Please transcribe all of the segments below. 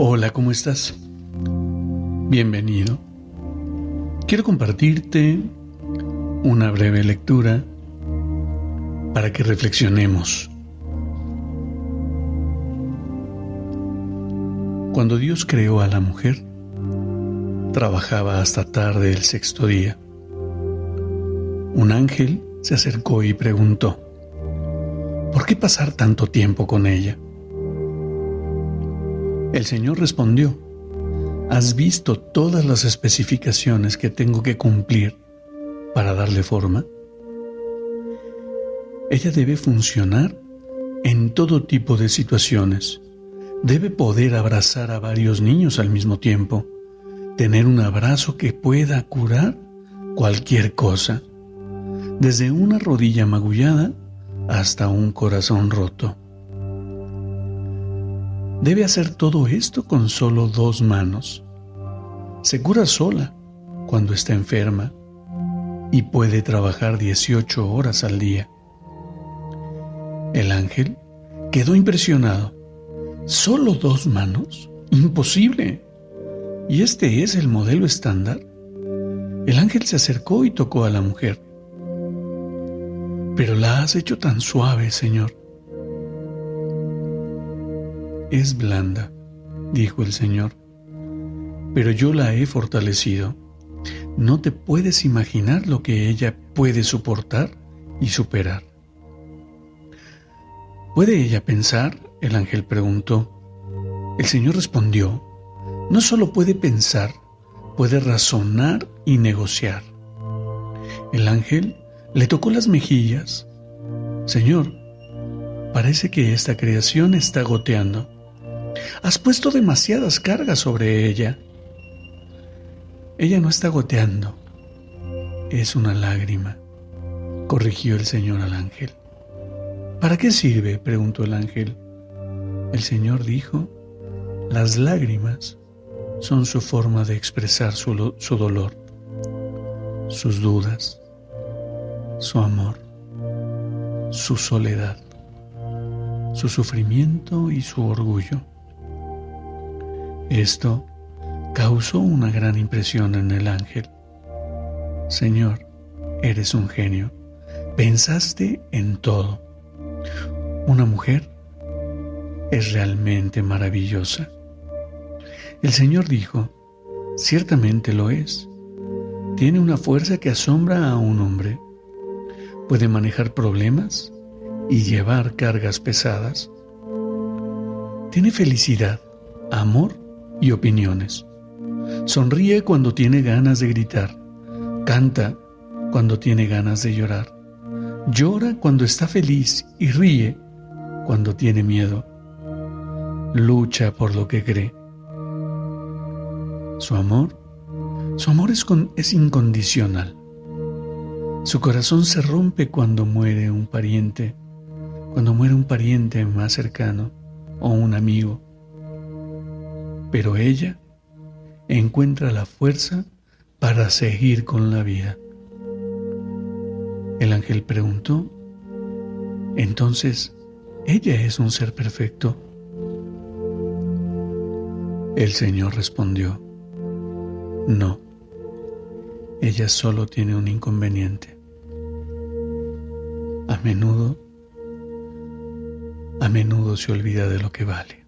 Hola, ¿cómo estás? Bienvenido. Quiero compartirte una breve lectura para que reflexionemos. Cuando Dios creó a la mujer, trabajaba hasta tarde el sexto día. Un ángel se acercó y preguntó, ¿por qué pasar tanto tiempo con ella? El Señor respondió, ¿has visto todas las especificaciones que tengo que cumplir para darle forma? Ella debe funcionar en todo tipo de situaciones. Debe poder abrazar a varios niños al mismo tiempo, tener un abrazo que pueda curar cualquier cosa, desde una rodilla magullada hasta un corazón roto. Debe hacer todo esto con solo dos manos. Se cura sola cuando está enferma y puede trabajar 18 horas al día. El ángel quedó impresionado. ¿Solo dos manos? Imposible. ¿Y este es el modelo estándar? El ángel se acercó y tocó a la mujer. Pero la has hecho tan suave, Señor es blanda, dijo el Señor, pero yo la he fortalecido. No te puedes imaginar lo que ella puede soportar y superar. ¿Puede ella pensar? El ángel preguntó. El Señor respondió, no solo puede pensar, puede razonar y negociar. El ángel le tocó las mejillas. Señor, parece que esta creación está goteando. Has puesto demasiadas cargas sobre ella. Ella no está goteando. Es una lágrima, corrigió el Señor al ángel. ¿Para qué sirve? preguntó el ángel. El Señor dijo, las lágrimas son su forma de expresar su, su dolor, sus dudas, su amor, su soledad, su sufrimiento y su orgullo. Esto causó una gran impresión en el ángel. Señor, eres un genio. Pensaste en todo. Una mujer es realmente maravillosa. El Señor dijo, ciertamente lo es. Tiene una fuerza que asombra a un hombre. Puede manejar problemas y llevar cargas pesadas. Tiene felicidad, amor y opiniones. Sonríe cuando tiene ganas de gritar. Canta cuando tiene ganas de llorar. Llora cuando está feliz y ríe cuando tiene miedo. Lucha por lo que cree. Su amor, su amor es, es incondicional. Su corazón se rompe cuando muere un pariente, cuando muere un pariente más cercano o un amigo pero ella encuentra la fuerza para seguir con la vida. El ángel preguntó, entonces, ¿ella es un ser perfecto? El Señor respondió, no, ella solo tiene un inconveniente. A menudo, a menudo se olvida de lo que vale.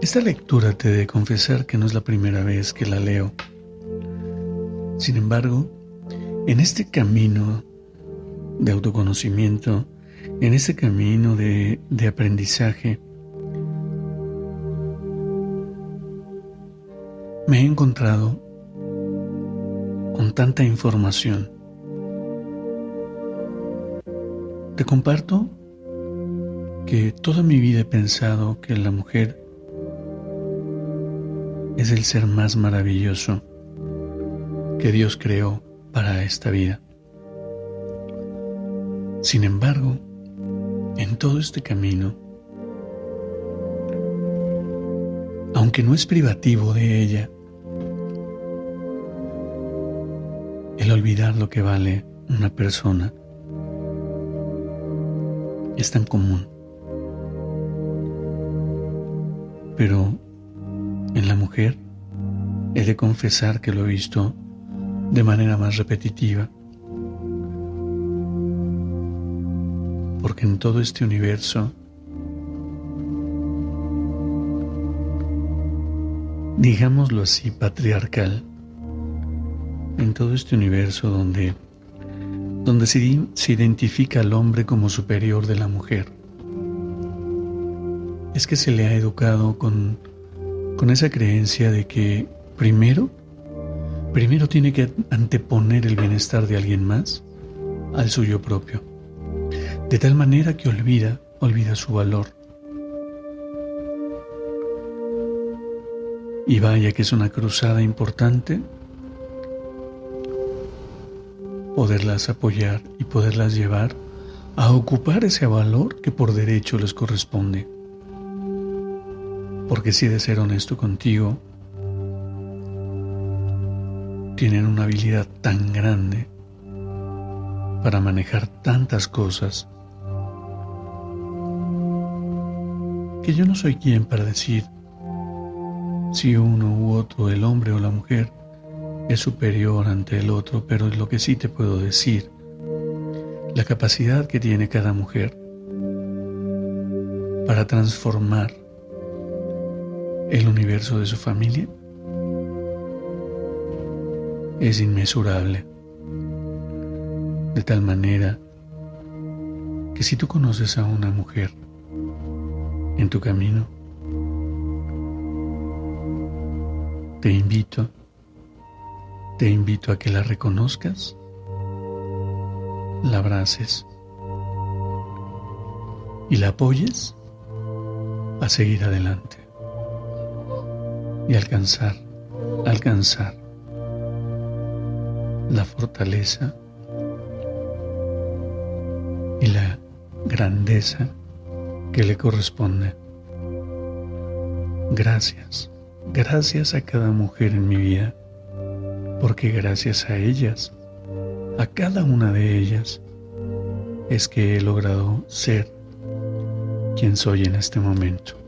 Esta lectura te de confesar que no es la primera vez que la leo. Sin embargo, en este camino de autoconocimiento, en este camino de, de aprendizaje, me he encontrado con tanta información Te comparto que toda mi vida he pensado que la mujer es el ser más maravilloso que Dios creó para esta vida. Sin embargo, en todo este camino, aunque no es privativo de ella, el olvidar lo que vale una persona es tan común. Pero en la mujer he de confesar que lo he visto de manera más repetitiva. Porque en todo este universo digámoslo así, patriarcal, en todo este universo donde, donde se, se identifica al hombre como superior de la mujer, es que se le ha educado con, con esa creencia de que primero, primero tiene que anteponer el bienestar de alguien más al suyo propio, de tal manera que olvida, olvida su valor Y vaya que es una cruzada importante poderlas apoyar y poderlas llevar a ocupar ese valor que por derecho les corresponde. Porque si de ser honesto contigo, tienen una habilidad tan grande para manejar tantas cosas que yo no soy quien para decir si uno u otro, el hombre o la mujer, es superior ante el otro, pero es lo que sí te puedo decir, la capacidad que tiene cada mujer para transformar el universo de su familia es inmesurable. De tal manera que si tú conoces a una mujer en tu camino, Te invito, te invito a que la reconozcas, la abraces y la apoyes a seguir adelante y alcanzar, alcanzar la fortaleza y la grandeza que le corresponde. Gracias. Gracias a cada mujer en mi vida, porque gracias a ellas, a cada una de ellas, es que he logrado ser quien soy en este momento.